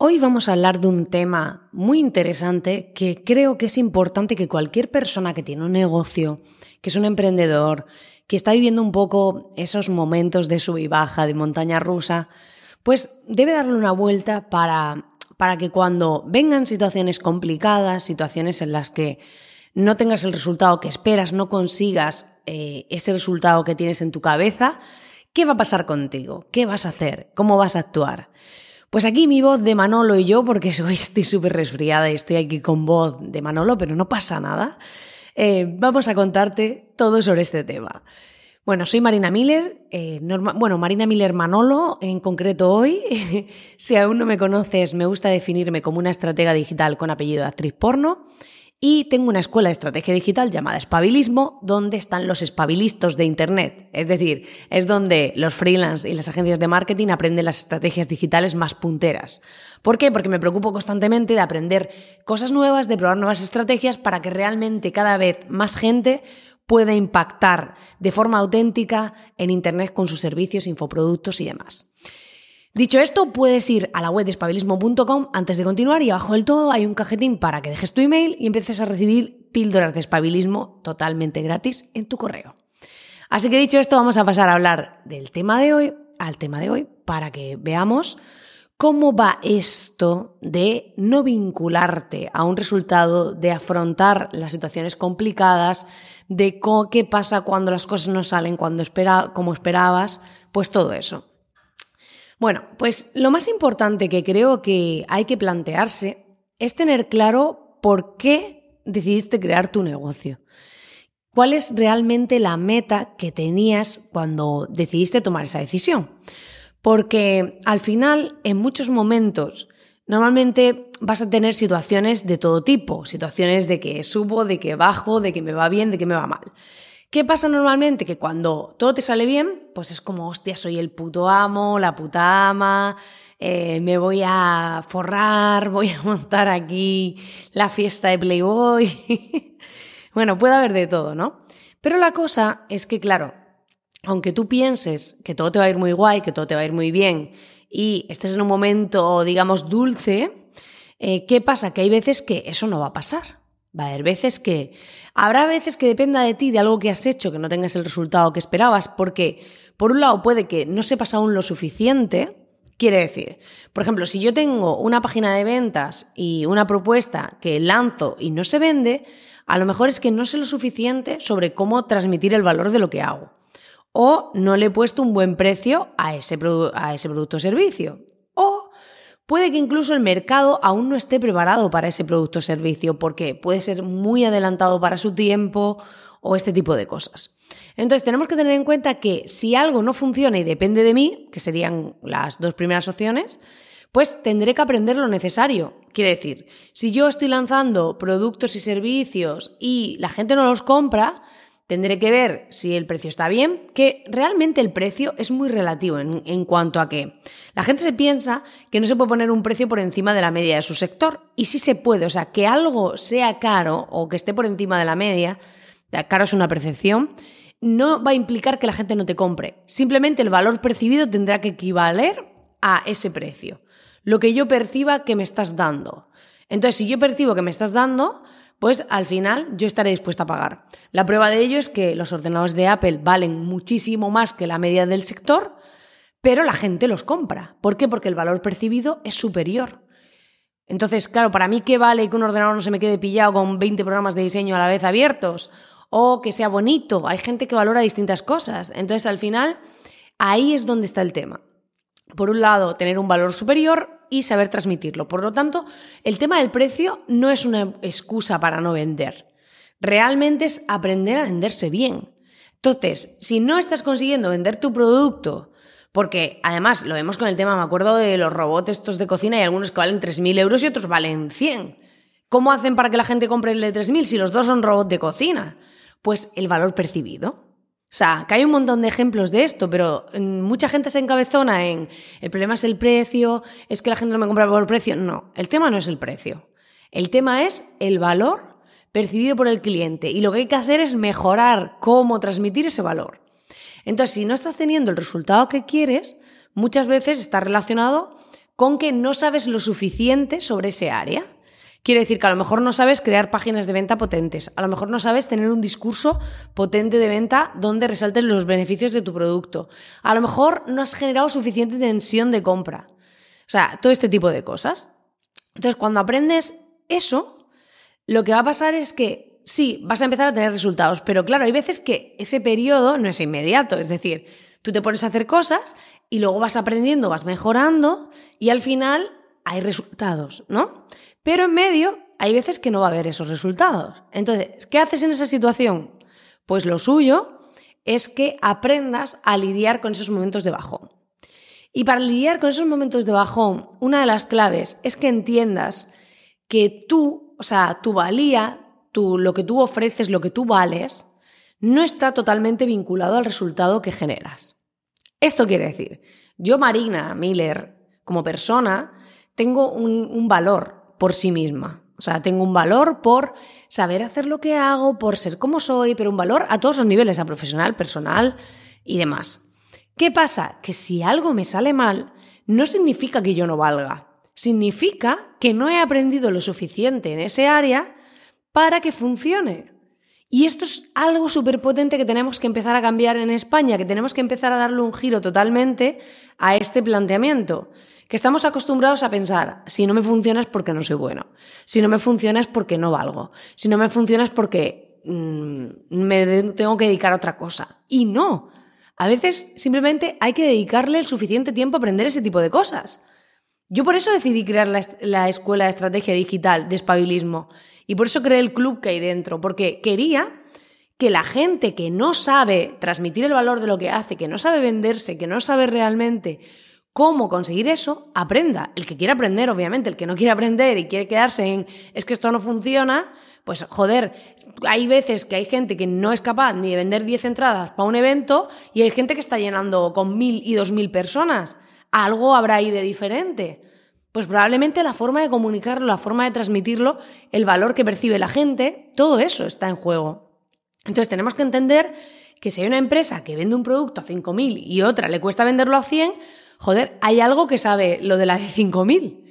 Hoy vamos a hablar de un tema muy interesante que creo que es importante que cualquier persona que tiene un negocio, que es un emprendedor, que está viviendo un poco esos momentos de sub y baja, de montaña rusa, pues debe darle una vuelta para, para que cuando vengan situaciones complicadas, situaciones en las que no tengas el resultado que esperas, no consigas eh, ese resultado que tienes en tu cabeza, ¿qué va a pasar contigo? ¿Qué vas a hacer? ¿Cómo vas a actuar? Pues aquí mi voz de Manolo y yo, porque hoy estoy súper resfriada y estoy aquí con voz de Manolo, pero no pasa nada, eh, vamos a contarte todo sobre este tema. Bueno, soy Marina Miller, eh, bueno, Marina Miller Manolo en concreto hoy. si aún no me conoces, me gusta definirme como una estratega digital con apellido de actriz porno. Y tengo una escuela de estrategia digital llamada Espabilismo, donde están los espabilistos de Internet. Es decir, es donde los freelance y las agencias de marketing aprenden las estrategias digitales más punteras. ¿Por qué? Porque me preocupo constantemente de aprender cosas nuevas, de probar nuevas estrategias para que realmente cada vez más gente pueda impactar de forma auténtica en Internet con sus servicios, infoproductos y demás. Dicho esto, puedes ir a la web de espabilismo.com antes de continuar y abajo del todo hay un cajetín para que dejes tu email y empieces a recibir píldoras de espabilismo totalmente gratis en tu correo. Así que dicho esto, vamos a pasar a hablar del tema de hoy, al tema de hoy, para que veamos cómo va esto de no vincularte a un resultado, de afrontar las situaciones complicadas, de qué pasa cuando las cosas no salen cuando espera, como esperabas, pues todo eso. Bueno, pues lo más importante que creo que hay que plantearse es tener claro por qué decidiste crear tu negocio. ¿Cuál es realmente la meta que tenías cuando decidiste tomar esa decisión? Porque al final, en muchos momentos, normalmente vas a tener situaciones de todo tipo, situaciones de que subo, de que bajo, de que me va bien, de que me va mal. ¿Qué pasa normalmente? Que cuando todo te sale bien, pues es como, hostia, soy el puto amo, la puta ama, eh, me voy a forrar, voy a montar aquí la fiesta de Playboy. bueno, puede haber de todo, ¿no? Pero la cosa es que, claro, aunque tú pienses que todo te va a ir muy guay, que todo te va a ir muy bien y estés en un momento, digamos, dulce, eh, ¿qué pasa? Que hay veces que eso no va a pasar. Va a haber veces que... Habrá veces que dependa de ti, de algo que has hecho, que no tengas el resultado que esperabas, porque por un lado puede que no sepas aún lo suficiente, Quiere decir, por ejemplo, si yo tengo una página de ventas y una propuesta que lanzo y no se vende, a lo mejor es que no sé lo suficiente sobre cómo transmitir el valor de lo que hago. O no le he puesto un buen precio a ese, a ese producto o servicio. Puede que incluso el mercado aún no esté preparado para ese producto o servicio porque puede ser muy adelantado para su tiempo o este tipo de cosas. Entonces tenemos que tener en cuenta que si algo no funciona y depende de mí, que serían las dos primeras opciones, pues tendré que aprender lo necesario. Quiere decir, si yo estoy lanzando productos y servicios y la gente no los compra, Tendré que ver si el precio está bien, que realmente el precio es muy relativo en, cuanto a que la gente se piensa que no se puede poner un precio por encima de la media de su sector. Y sí se puede, o sea, que algo sea caro o que esté por encima de la media, caro es una percepción, no va a implicar que la gente no te compre. Simplemente el valor percibido tendrá que equivaler a ese precio. Lo que yo perciba que me estás dando. Entonces, si yo percibo que me estás dando, pues al final yo estaré dispuesta a pagar. La prueba de ello es que los ordenadores de Apple valen muchísimo más que la media del sector, pero la gente los compra. ¿Por qué? Porque el valor percibido es superior. Entonces, claro, para mí, ¿qué vale que un ordenador no se me quede pillado con 20 programas de diseño a la vez abiertos? O que sea bonito. Hay gente que valora distintas cosas. Entonces, al final, ahí es donde está el tema. Por un lado, tener un valor superior y saber transmitirlo. Por lo tanto, el tema del precio no es una excusa para no vender. Realmente es aprender a venderse bien. Entonces, si no estás consiguiendo vender tu producto, porque además lo vemos con el tema, me acuerdo de los robots estos de cocina, y algunos que valen 3.000 euros y otros valen 100. ¿Cómo hacen para que la gente compre el de 3.000 si los dos son robots de cocina? Pues el valor percibido. O sea, que hay un montón de ejemplos de esto, pero mm, mucha gente se encabezona en el problema es el precio, es que la gente no me compra por precio. No, el tema no es el precio. El tema es el valor percibido por el cliente y lo que hay que hacer es mejorar cómo transmitir ese valor. Entonces, si no estás teniendo el resultado que quieres, muchas veces está relacionado con que no sabes lo suficiente sobre ese área. Quiere decir que a lo mejor no sabes crear páginas de venta potentes, a lo mejor no sabes tener un discurso potente de venta donde resalten los beneficios de tu producto, a lo mejor no has generado suficiente tensión de compra. O sea, todo este tipo de cosas. Entonces, cuando aprendes eso, lo que va a pasar es que sí, vas a empezar a tener resultados, pero claro, hay veces que ese periodo no es inmediato, es decir, tú te pones a hacer cosas y luego vas aprendiendo, vas mejorando y al final hay resultados, ¿no? Pero en medio hay veces que no va a haber esos resultados. Entonces, ¿qué haces en esa situación? Pues lo suyo es que aprendas a lidiar con esos momentos de bajón. Y para lidiar con esos momentos de bajón, una de las claves es que entiendas que tú, o sea, tu valía, tu, lo que tú ofreces, lo que tú vales, no está totalmente vinculado al resultado que generas. Esto quiere decir, yo, Marina Miller, como persona, tengo un valor por sí misma. O sea, tengo un valor por saber hacer lo que hago, por ser como soy, pero un valor a todos los niveles, a profesional, personal y demás. ¿Qué pasa? Que si algo me sale mal, no significa que yo no valga. Significa que no he aprendido lo suficiente en ese área para que funcione. Y esto es algo súper potente que tenemos que empezar a cambiar en España, que tenemos que empezar a darle un giro totalmente a este planteamiento que estamos acostumbrados a pensar, si no me funciona es porque no soy bueno, si no me funciona es porque no valgo, si no me funciona es porque mm, me tengo que dedicar a otra cosa. Y no, a veces simplemente hay que dedicarle el suficiente tiempo a aprender ese tipo de cosas. Yo por eso decidí crear la, la escuela de estrategia digital de espabilismo y por eso creé el club que hay dentro, porque quería que la gente que no sabe transmitir el valor de lo que hace, que no sabe venderse, que no sabe realmente cómo conseguir eso, aprenda. El que quiera aprender, obviamente, el que no quiere aprender y quiere quedarse en es que esto no funciona, pues joder, hay veces que hay gente que no es capaz ni de vender 10 entradas para un evento y hay gente que está llenando con mil y dos mil personas. Algo habrá ahí de diferente. Pues probablemente la forma de comunicarlo, la forma de transmitirlo, el valor que percibe la gente, todo eso está en juego. Entonces tenemos que entender que si hay una empresa que vende un producto a 5.000 y otra le cuesta venderlo a 100, joder, hay algo que sabe lo de la de 5.000.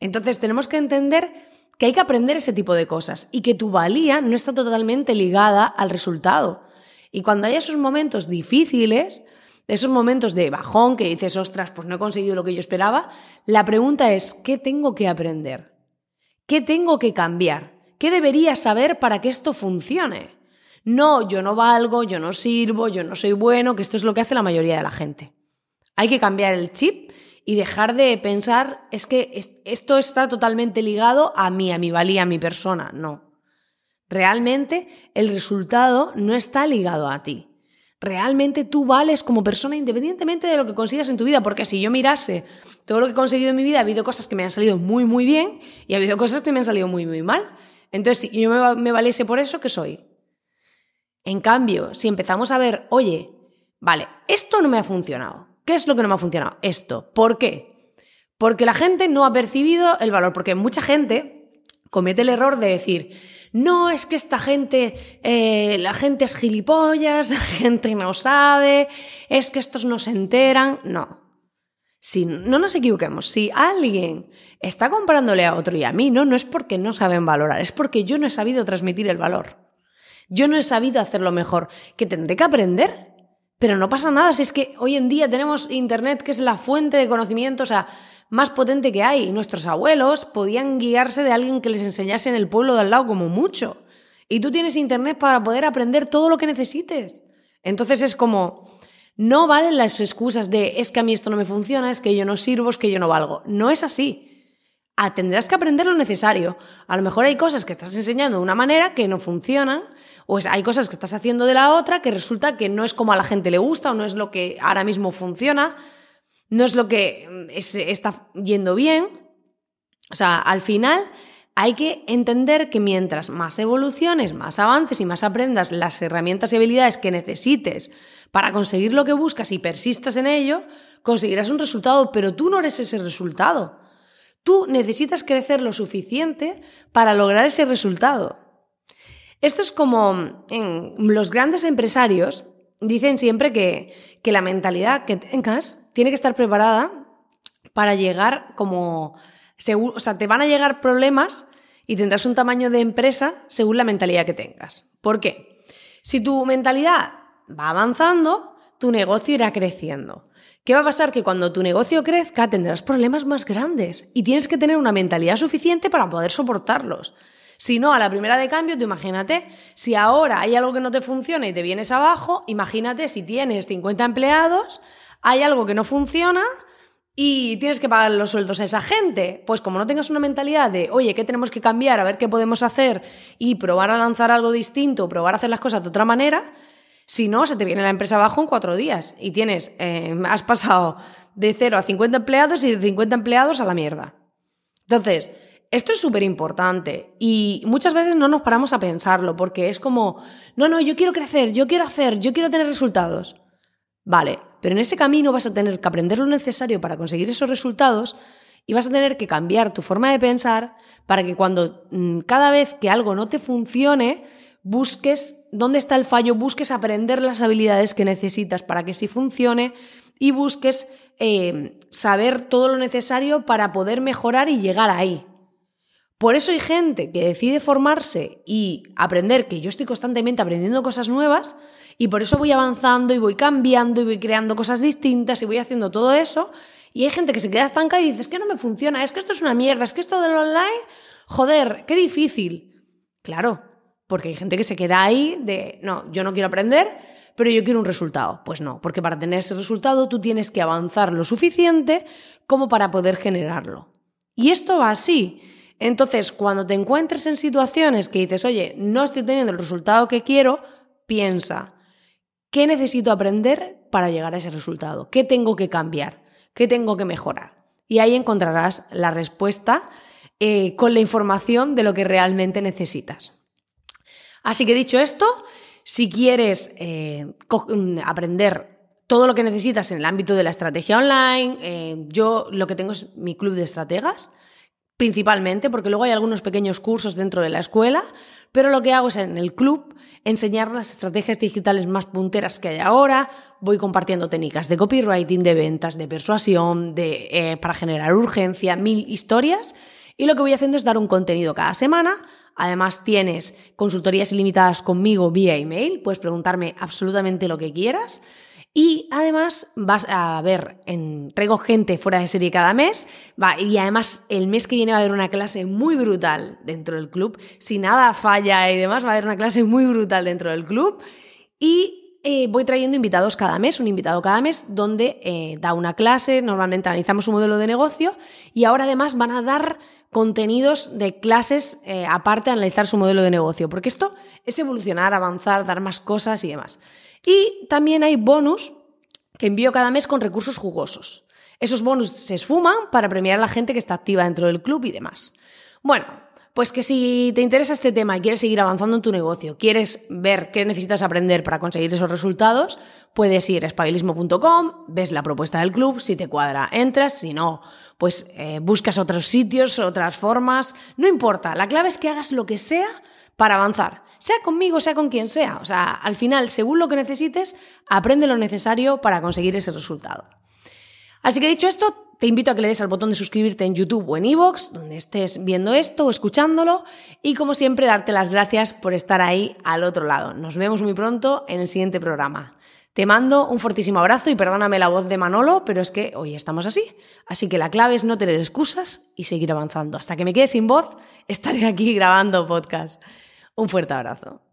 Entonces tenemos que entender que hay que aprender ese tipo de cosas y que tu valía no está totalmente ligada al resultado. Y cuando hay esos momentos difíciles, esos momentos de bajón que dices, ostras, pues no he conseguido lo que yo esperaba, la pregunta es, ¿qué tengo que aprender? ¿Qué tengo que cambiar? ¿Qué debería saber para que esto funcione? No, yo no valgo, yo no sirvo, yo no soy bueno, que esto es lo que hace la mayoría de la gente. Hay que cambiar el chip y dejar de pensar, es que esto está totalmente ligado a mí, a mi valía, a mi persona. No. Realmente el resultado no está ligado a ti. Realmente tú vales como persona independientemente de lo que consigas en tu vida, porque si yo mirase todo lo que he conseguido en mi vida, ha habido cosas que me han salido muy, muy bien y ha habido cosas que me han salido muy, muy mal. Entonces, si yo me, valiese por eso, ¿qué soy? En cambio, si empezamos a ver, oye, vale, esto no me ha funcionado, ¿Qué es lo que no me ha funcionado? Esto. ¿Por qué? Porque la gente no ha percibido el valor, porque mucha gente comete el error de decir, no, es que esta gente, eh, la gente es gilipollas, la gente no sabe, es que estos no se enteran. No. Si, no nos equivoquemos, si alguien está comparándole a otro y a mí, no, no es porque no saben valorar, es porque yo no he sabido transmitir el valor. Yo no he sabido hacerlo mejor, que tendré que aprender pero no pasa nada, si es que hoy en día tenemos Internet, que es la fuente de conocimiento, o sea, más potente que hay. Nuestros abuelos podían guiarse de alguien que les enseñase en el pueblo de al lado como mucho. Y tú tienes Internet para poder aprender todo lo que necesites. Entonces es como, no valen las excusas de es que a mí esto no me funciona, es que yo no sirvo, es que yo no valgo. No es así. Ah, tendrás que aprender lo necesario. A lo mejor hay cosas que estás enseñando de una manera que no funcionan, o hay cosas que estás haciendo de la otra que resulta que no es como a la gente le gusta o no es lo que ahora mismo funciona, no es lo que mm, está yendo bien. O sea, al final hay que entender que mientras más evoluciones, más avances y más aprendas las herramientas y habilidades que necesites para conseguir lo que buscas y persistas en ello, conseguirás un resultado, pero tú no eres ese resultado. Tú necesitas crecer lo suficiente para lograr ese resultado. Esto es como los grandes empresarios dicen siempre que, que la mentalidad que tengas tiene que estar preparada para llegar como... o sea, te van a llegar problemas y tendrás un tamaño de empresa según la mentalidad que tengas. ¿Por qué? Si tu mentalidad va avanzando, tu negocio irá creciendo. ¿Qué va a pasar? Que cuando tu negocio crezca tendrás problemas más grandes y tienes que tener una mentalidad suficiente para poder soportarlos. Si no, a la primera de cambio, tú imagínate, si ahora hay algo que no te funciona y te vienes abajo, imagínate si tienes 50 empleados, hay algo que no funciona y tienes que pagar los sueldos a esa gente. Pues como no tengas una mentalidad de, oye, ¿qué tenemos que cambiar? A ver qué podemos hacer y probar a lanzar algo distinto, probar a hacer las cosas de otra manera, si no, se te viene la empresa abajo en cuatro días y tienes, eh, has pasado de 0 a 50 empleados y de 50 empleados a la mierda. Entonces, esto es súper importante y muchas veces no nos paramos a pensarlo porque es como, no, no, yo quiero crecer, yo quiero hacer, yo quiero tener resultados. Vale, pero en ese camino vas a tener que aprender lo necesario para conseguir esos resultados y vas a tener que cambiar tu forma de pensar para que cuando mm, cada vez que algo no te funcione, busques dónde está el fallo, busques aprender las habilidades que necesitas para que sí funcione y busques eh, saber todo lo necesario para poder mejorar y llegar ahí. Por eso hay gente que decide formarse y aprender, que yo estoy constantemente aprendiendo cosas nuevas, y por eso voy avanzando y voy cambiando y voy creando cosas distintas y voy haciendo todo eso. Y hay gente que se queda estancada y dice, es que no me funciona, es que esto es una mierda, es que esto del online, joder, qué difícil. Claro, porque hay gente que se queda ahí de, no, yo no quiero aprender, pero yo quiero un resultado. Pues no, porque para tener ese resultado tú tienes que avanzar lo suficiente como para poder generarlo. Y esto va así. Entonces, cuando te encuentres en situaciones que dices, oye, no estoy teniendo el resultado que quiero, piensa, ¿qué necesito aprender para llegar a ese resultado? ¿Qué tengo que cambiar? ¿Qué tengo que mejorar? Y ahí encontrarás la respuesta eh, con la información de lo que realmente necesitas. Así que dicho esto, si quieres eh, mm, aprender todo lo que necesitas en el ámbito de la estrategia online, eh, yo lo que tengo es mi club de estrategas principalmente, porque luego hay algunos pequeños cursos dentro de la escuela, pero lo que hago es en el club enseñar las estrategias digitales más punteras que hay ahora, voy compartiendo técnicas de copywriting, de ventas, de persuasión, de, eh, para generar urgencia, mil historias, y lo que voy haciendo es dar un contenido cada semana. Además tienes consultorías ilimitadas conmigo vía email, puedes preguntarme absolutamente lo que quieras. Y además vas a ver, en, traigo gente fuera de serie cada mes, y además el mes que viene va a haber una clase muy brutal dentro del club. Si nada falla y demás, va a haber una clase muy brutal dentro del club. Y eh, voy trayendo invitados cada mes, un invitado cada mes, donde eh, da una clase, normalmente analizamos un modelo de negocio y ahora además van a dar contenidos de clases eh, aparte analizar su modelo de negocio, porque esto es evolucionar, avanzar, dar más cosas y demás. Y también hay bonus que envío cada mes con recursos jugosos. Esos bonus se esfuman para premiar a la gente que está activa dentro del club y demás. Bueno, pues que si te interesa este tema y quieres seguir avanzando en tu negocio, quieres ver qué necesitas aprender para conseguir esos resultados, puedes ir a espabilismo.com, ves la propuesta del club, si te cuadra, entras, si no, pues eh, buscas otros sitios, otras formas, no importa, la clave es que hagas lo que sea para avanzar, sea conmigo, sea con quien sea. O sea, al final, según lo que necesites, aprende lo necesario para conseguir ese resultado. Así que dicho esto, te invito a que le des al botón de suscribirte en YouTube o en iVoox, donde estés viendo esto o escuchándolo, y como siempre, darte las gracias por estar ahí al otro lado. Nos vemos muy pronto en el siguiente programa. Te mando un fortísimo abrazo y perdóname la voz de Manolo, pero es que hoy estamos así. Así que la clave es no tener excusas y seguir avanzando. Hasta que me quede sin voz, estaré aquí grabando podcast. Un fuerte abrazo.